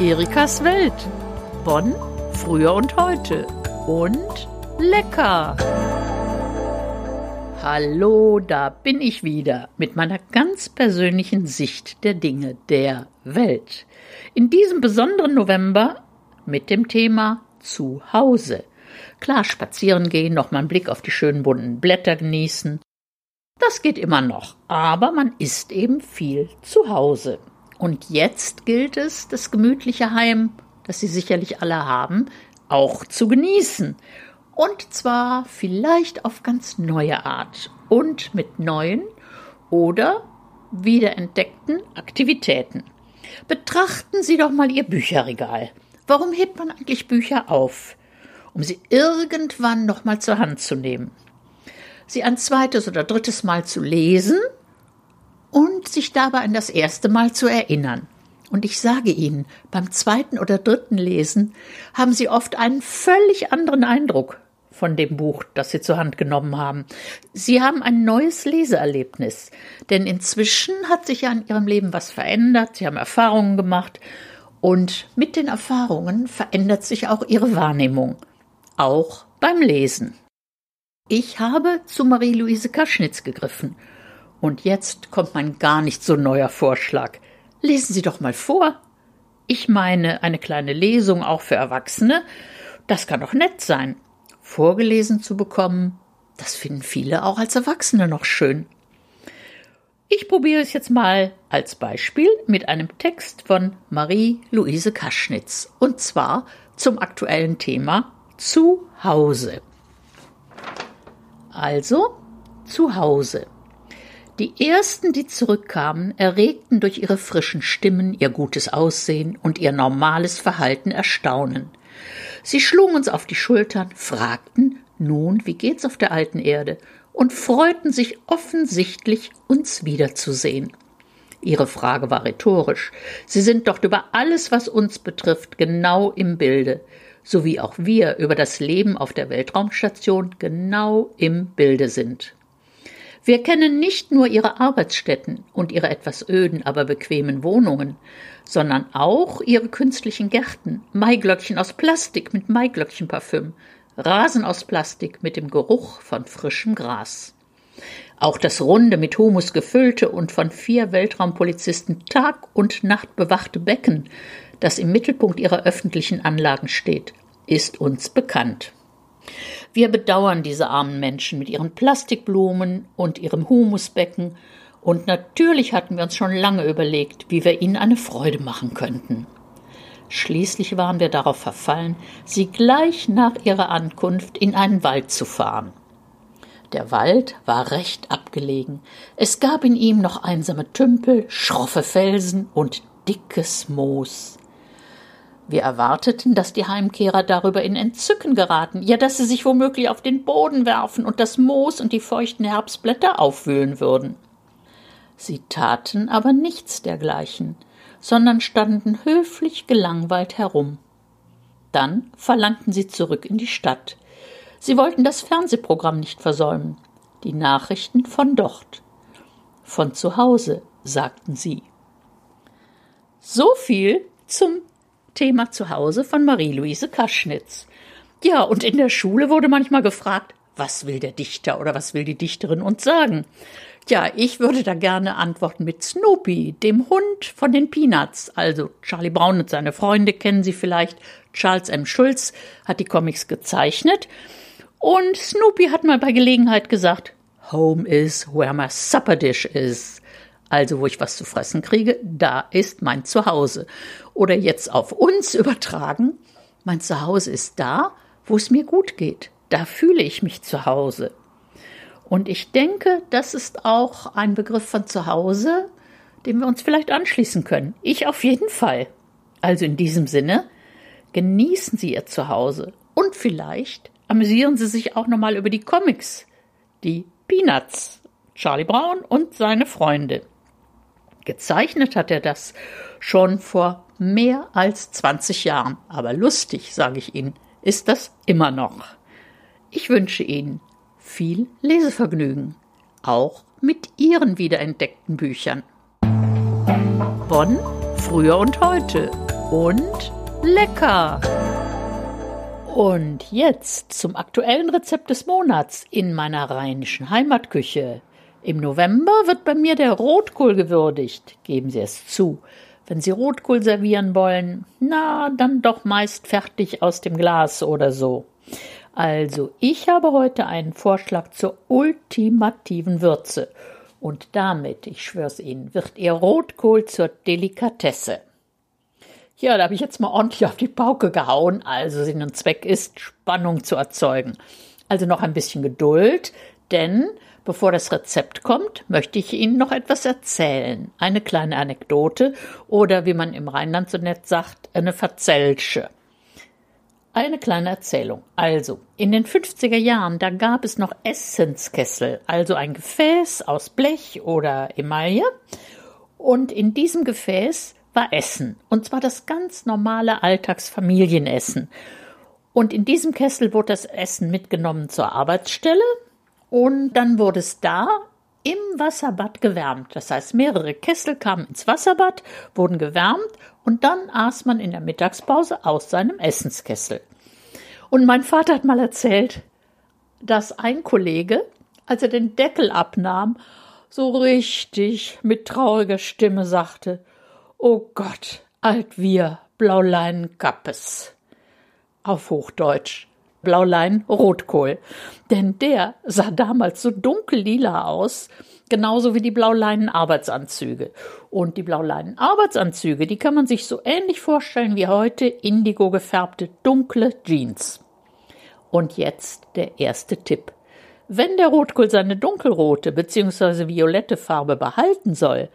Erikas Welt. Bonn, früher und heute. Und lecker. Hallo, da bin ich wieder mit meiner ganz persönlichen Sicht der Dinge der Welt. In diesem besonderen November mit dem Thema Zuhause. Klar, spazieren gehen, noch mal einen Blick auf die schönen bunten Blätter genießen. Das geht immer noch, aber man ist eben viel zu Hause. Und jetzt gilt es, das gemütliche Heim, das Sie sicherlich alle haben, auch zu genießen. Und zwar vielleicht auf ganz neue Art und mit neuen oder wiederentdeckten Aktivitäten. Betrachten Sie doch mal Ihr Bücherregal. Warum hebt man eigentlich Bücher auf? Um sie irgendwann noch mal zur Hand zu nehmen. Sie ein zweites oder drittes Mal zu lesen und sich dabei an das erste Mal zu erinnern. Und ich sage Ihnen, beim zweiten oder dritten Lesen haben Sie oft einen völlig anderen Eindruck von dem Buch, das Sie zur Hand genommen haben. Sie haben ein neues Leseerlebnis, denn inzwischen hat sich ja in Ihrem Leben was verändert, Sie haben Erfahrungen gemacht und mit den Erfahrungen verändert sich auch Ihre Wahrnehmung, auch beim Lesen. Ich habe zu Marie-Louise Kaschnitz gegriffen und jetzt kommt mein gar nicht so neuer Vorschlag. Lesen Sie doch mal vor. Ich meine, eine kleine Lesung auch für Erwachsene, das kann doch nett sein. Vorgelesen zu bekommen, das finden viele auch als Erwachsene noch schön. Ich probiere es jetzt mal als Beispiel mit einem Text von Marie-Louise Kaschnitz und zwar zum aktuellen Thema Zuhause. Also Zuhause. Die ersten, die zurückkamen, erregten durch ihre frischen Stimmen, ihr gutes Aussehen und ihr normales Verhalten Erstaunen. Sie schlugen uns auf die Schultern, fragten, nun, wie geht's auf der alten Erde? und freuten sich offensichtlich, uns wiederzusehen. Ihre Frage war rhetorisch. Sie sind dort über alles, was uns betrifft, genau im Bilde, so wie auch wir über das Leben auf der Weltraumstation genau im Bilde sind. Wir kennen nicht nur ihre Arbeitsstätten und ihre etwas öden, aber bequemen Wohnungen, sondern auch ihre künstlichen Gärten, Maiglöckchen aus Plastik mit Maiglöckchenparfüm, Rasen aus Plastik mit dem Geruch von frischem Gras. Auch das runde, mit Humus gefüllte und von vier Weltraumpolizisten Tag und Nacht bewachte Becken, das im Mittelpunkt ihrer öffentlichen Anlagen steht, ist uns bekannt. Wir bedauern diese armen Menschen mit ihren Plastikblumen und ihrem Humusbecken, und natürlich hatten wir uns schon lange überlegt, wie wir ihnen eine Freude machen könnten. Schließlich waren wir darauf verfallen, sie gleich nach ihrer Ankunft in einen Wald zu fahren. Der Wald war recht abgelegen. Es gab in ihm noch einsame Tümpel, schroffe Felsen und dickes Moos. Wir erwarteten, dass die Heimkehrer darüber in Entzücken geraten, ja, dass sie sich womöglich auf den Boden werfen und das Moos und die feuchten Herbstblätter aufwühlen würden. Sie taten aber nichts dergleichen, sondern standen höflich gelangweilt herum. Dann verlangten sie zurück in die Stadt. Sie wollten das Fernsehprogramm nicht versäumen, die Nachrichten von dort. Von zu Hause, sagten sie. So viel zum Thema Zuhause von Marie-Louise Kaschnitz. Ja, und in der Schule wurde manchmal gefragt, was will der Dichter oder was will die Dichterin uns sagen? Ja, ich würde da gerne antworten mit Snoopy, dem Hund von den Peanuts. Also Charlie Brown und seine Freunde kennen Sie vielleicht. Charles M. Schulz hat die Comics gezeichnet. Und Snoopy hat mal bei Gelegenheit gesagt, Home is where my supper dish is also wo ich was zu fressen kriege, da ist mein Zuhause. Oder jetzt auf uns übertragen, mein Zuhause ist da, wo es mir gut geht. Da fühle ich mich zu Hause. Und ich denke, das ist auch ein Begriff von Zuhause, dem wir uns vielleicht anschließen können. Ich auf jeden Fall. Also in diesem Sinne, genießen Sie Ihr Zuhause und vielleicht amüsieren Sie sich auch nochmal über die Comics, die Peanuts, Charlie Brown und seine Freunde. Gezeichnet hat er das schon vor mehr als 20 Jahren, aber lustig, sage ich Ihnen, ist das immer noch. Ich wünsche Ihnen viel Lesevergnügen, auch mit Ihren wiederentdeckten Büchern. von früher und heute und lecker. Und jetzt zum aktuellen Rezept des Monats in meiner rheinischen Heimatküche. Im November wird bei mir der Rotkohl gewürdigt. Geben Sie es zu. Wenn Sie Rotkohl servieren wollen, na, dann doch meist fertig aus dem Glas oder so. Also, ich habe heute einen Vorschlag zur ultimativen Würze. Und damit, ich schwör's Ihnen, wird Ihr Rotkohl zur Delikatesse. Ja, da habe ich jetzt mal ordentlich auf die Pauke gehauen. Also Sinn und Zweck ist, Spannung zu erzeugen. Also noch ein bisschen Geduld, denn Bevor das Rezept kommt, möchte ich Ihnen noch etwas erzählen. Eine kleine Anekdote oder wie man im Rheinland so nett sagt, eine Verzelsche. Eine kleine Erzählung. Also, in den 50er Jahren, da gab es noch Essenskessel, also ein Gefäß aus Blech oder Emaille. Und in diesem Gefäß war Essen. Und zwar das ganz normale Alltagsfamilienessen. Und in diesem Kessel wurde das Essen mitgenommen zur Arbeitsstelle und dann wurde es da im Wasserbad gewärmt. Das heißt, mehrere Kessel kamen ins Wasserbad, wurden gewärmt und dann aß man in der Mittagspause aus seinem Essenskessel. Und mein Vater hat mal erzählt, dass ein Kollege, als er den Deckel abnahm, so richtig mit trauriger Stimme sagte, Oh Gott, alt wir, Blaulein Kappes. Auf Hochdeutsch. Blaulein Rotkohl. Denn der sah damals so dunkellila aus, genauso wie die blauleinen Arbeitsanzüge. Und die blauleinen Arbeitsanzüge, die kann man sich so ähnlich vorstellen wie heute indigo gefärbte dunkle Jeans. Und jetzt der erste Tipp. Wenn der Rotkohl seine dunkelrote bzw. violette Farbe behalten soll,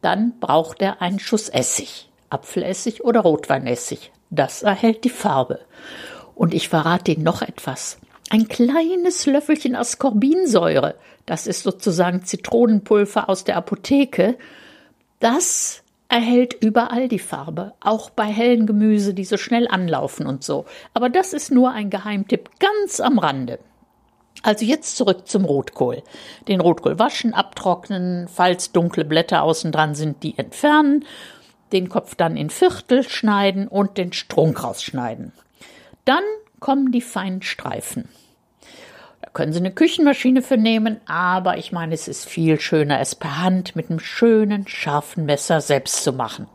dann braucht er einen Schuss Essig, Apfelessig oder Rotweinessig. Das erhält die Farbe. Und ich verrate Ihnen noch etwas. Ein kleines Löffelchen Ascorbinsäure, das ist sozusagen Zitronenpulver aus der Apotheke, das erhält überall die Farbe, auch bei hellen Gemüse, die so schnell anlaufen und so. Aber das ist nur ein Geheimtipp ganz am Rande. Also jetzt zurück zum Rotkohl. Den Rotkohl waschen, abtrocknen, falls dunkle Blätter außen dran sind, die entfernen, den Kopf dann in Viertel schneiden und den Strunk rausschneiden. Dann kommen die feinen Streifen. Da können Sie eine Küchenmaschine für nehmen, aber ich meine, es ist viel schöner, es per Hand mit einem schönen, scharfen Messer selbst zu machen.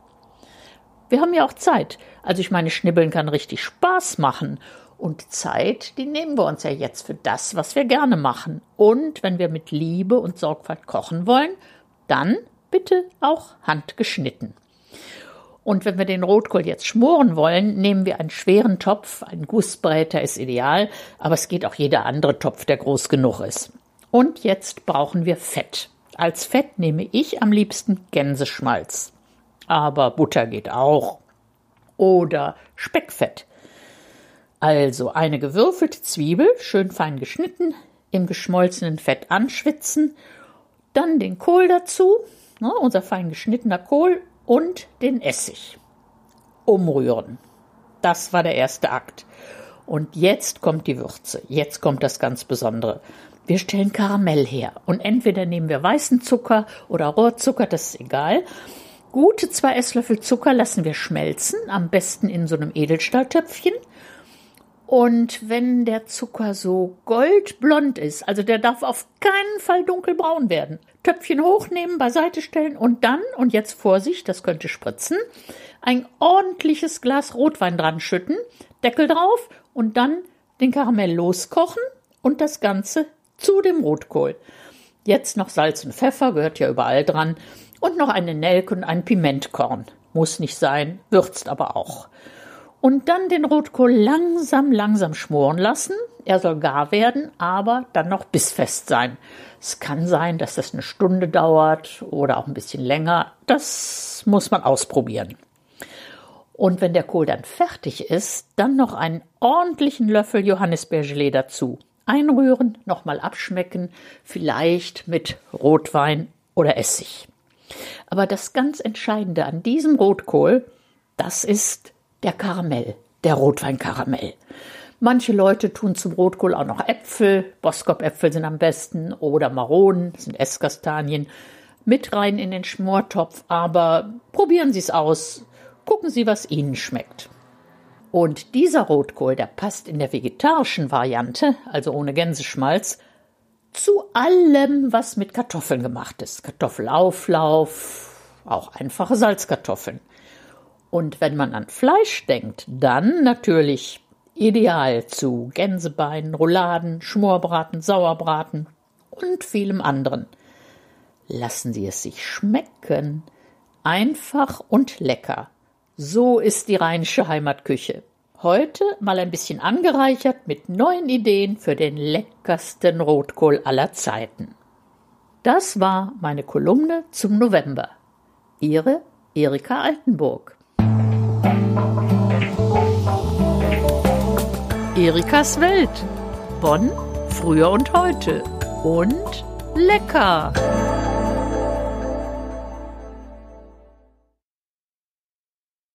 Wir haben ja auch Zeit. Also ich meine, Schnibbeln kann richtig Spaß machen. Und Zeit, die nehmen wir uns ja jetzt für das, was wir gerne machen. Und wenn wir mit Liebe und Sorgfalt kochen wollen, dann bitte auch handgeschnitten. Und wenn wir den Rotkohl jetzt schmoren wollen, nehmen wir einen schweren Topf. Ein Gussbräter ist ideal, aber es geht auch jeder andere Topf, der groß genug ist. Und jetzt brauchen wir Fett. Als Fett nehme ich am liebsten Gänseschmalz. Aber Butter geht auch. Oder Speckfett. Also eine gewürfelte Zwiebel, schön fein geschnitten, im geschmolzenen Fett anschwitzen, dann den Kohl dazu, ne, unser fein geschnittener Kohl und den Essig. Umrühren. Das war der erste Akt. Und jetzt kommt die Würze. Jetzt kommt das ganz Besondere. Wir stellen Karamell her. Und entweder nehmen wir weißen Zucker oder Rohrzucker, das ist egal. Gute zwei Esslöffel Zucker lassen wir schmelzen, am besten in so einem Edelstahltöpfchen. Und wenn der Zucker so goldblond ist, also der darf auf keinen Fall dunkelbraun werden, Töpfchen hochnehmen, beiseite stellen und dann, und jetzt Vorsicht, das könnte spritzen, ein ordentliches Glas Rotwein dran schütten, Deckel drauf und dann den Karamell loskochen und das Ganze zu dem Rotkohl. Jetzt noch Salz und Pfeffer, gehört ja überall dran, und noch eine Nelke und ein Pimentkorn. Muss nicht sein, würzt aber auch und dann den Rotkohl langsam, langsam schmoren lassen. Er soll gar werden, aber dann noch bissfest sein. Es kann sein, dass das eine Stunde dauert oder auch ein bisschen länger. Das muss man ausprobieren. Und wenn der Kohl dann fertig ist, dann noch einen ordentlichen Löffel Johannisbeergelee dazu. Einrühren, nochmal abschmecken, vielleicht mit Rotwein oder Essig. Aber das ganz Entscheidende an diesem Rotkohl, das ist der Karamell, der Rotweinkaramell. Manche Leute tun zum Rotkohl auch noch Äpfel, Boskop-Äpfel sind am besten oder Maronen, sind Esskastanien. mit rein in den Schmortopf, aber probieren Sie es aus. Gucken Sie, was Ihnen schmeckt. Und dieser Rotkohl, der passt in der vegetarischen Variante, also ohne Gänseschmalz, zu allem, was mit Kartoffeln gemacht ist. Kartoffelauflauf, auch einfache Salzkartoffeln. Und wenn man an Fleisch denkt, dann natürlich ideal zu Gänsebeinen, Rouladen, Schmorbraten, Sauerbraten und vielem anderen. Lassen Sie es sich schmecken. Einfach und lecker. So ist die rheinische Heimatküche. Heute mal ein bisschen angereichert mit neuen Ideen für den leckersten Rotkohl aller Zeiten. Das war meine Kolumne zum November. Ihre Erika Altenburg. Erikas Welt. Bonn, früher und heute. Und lecker.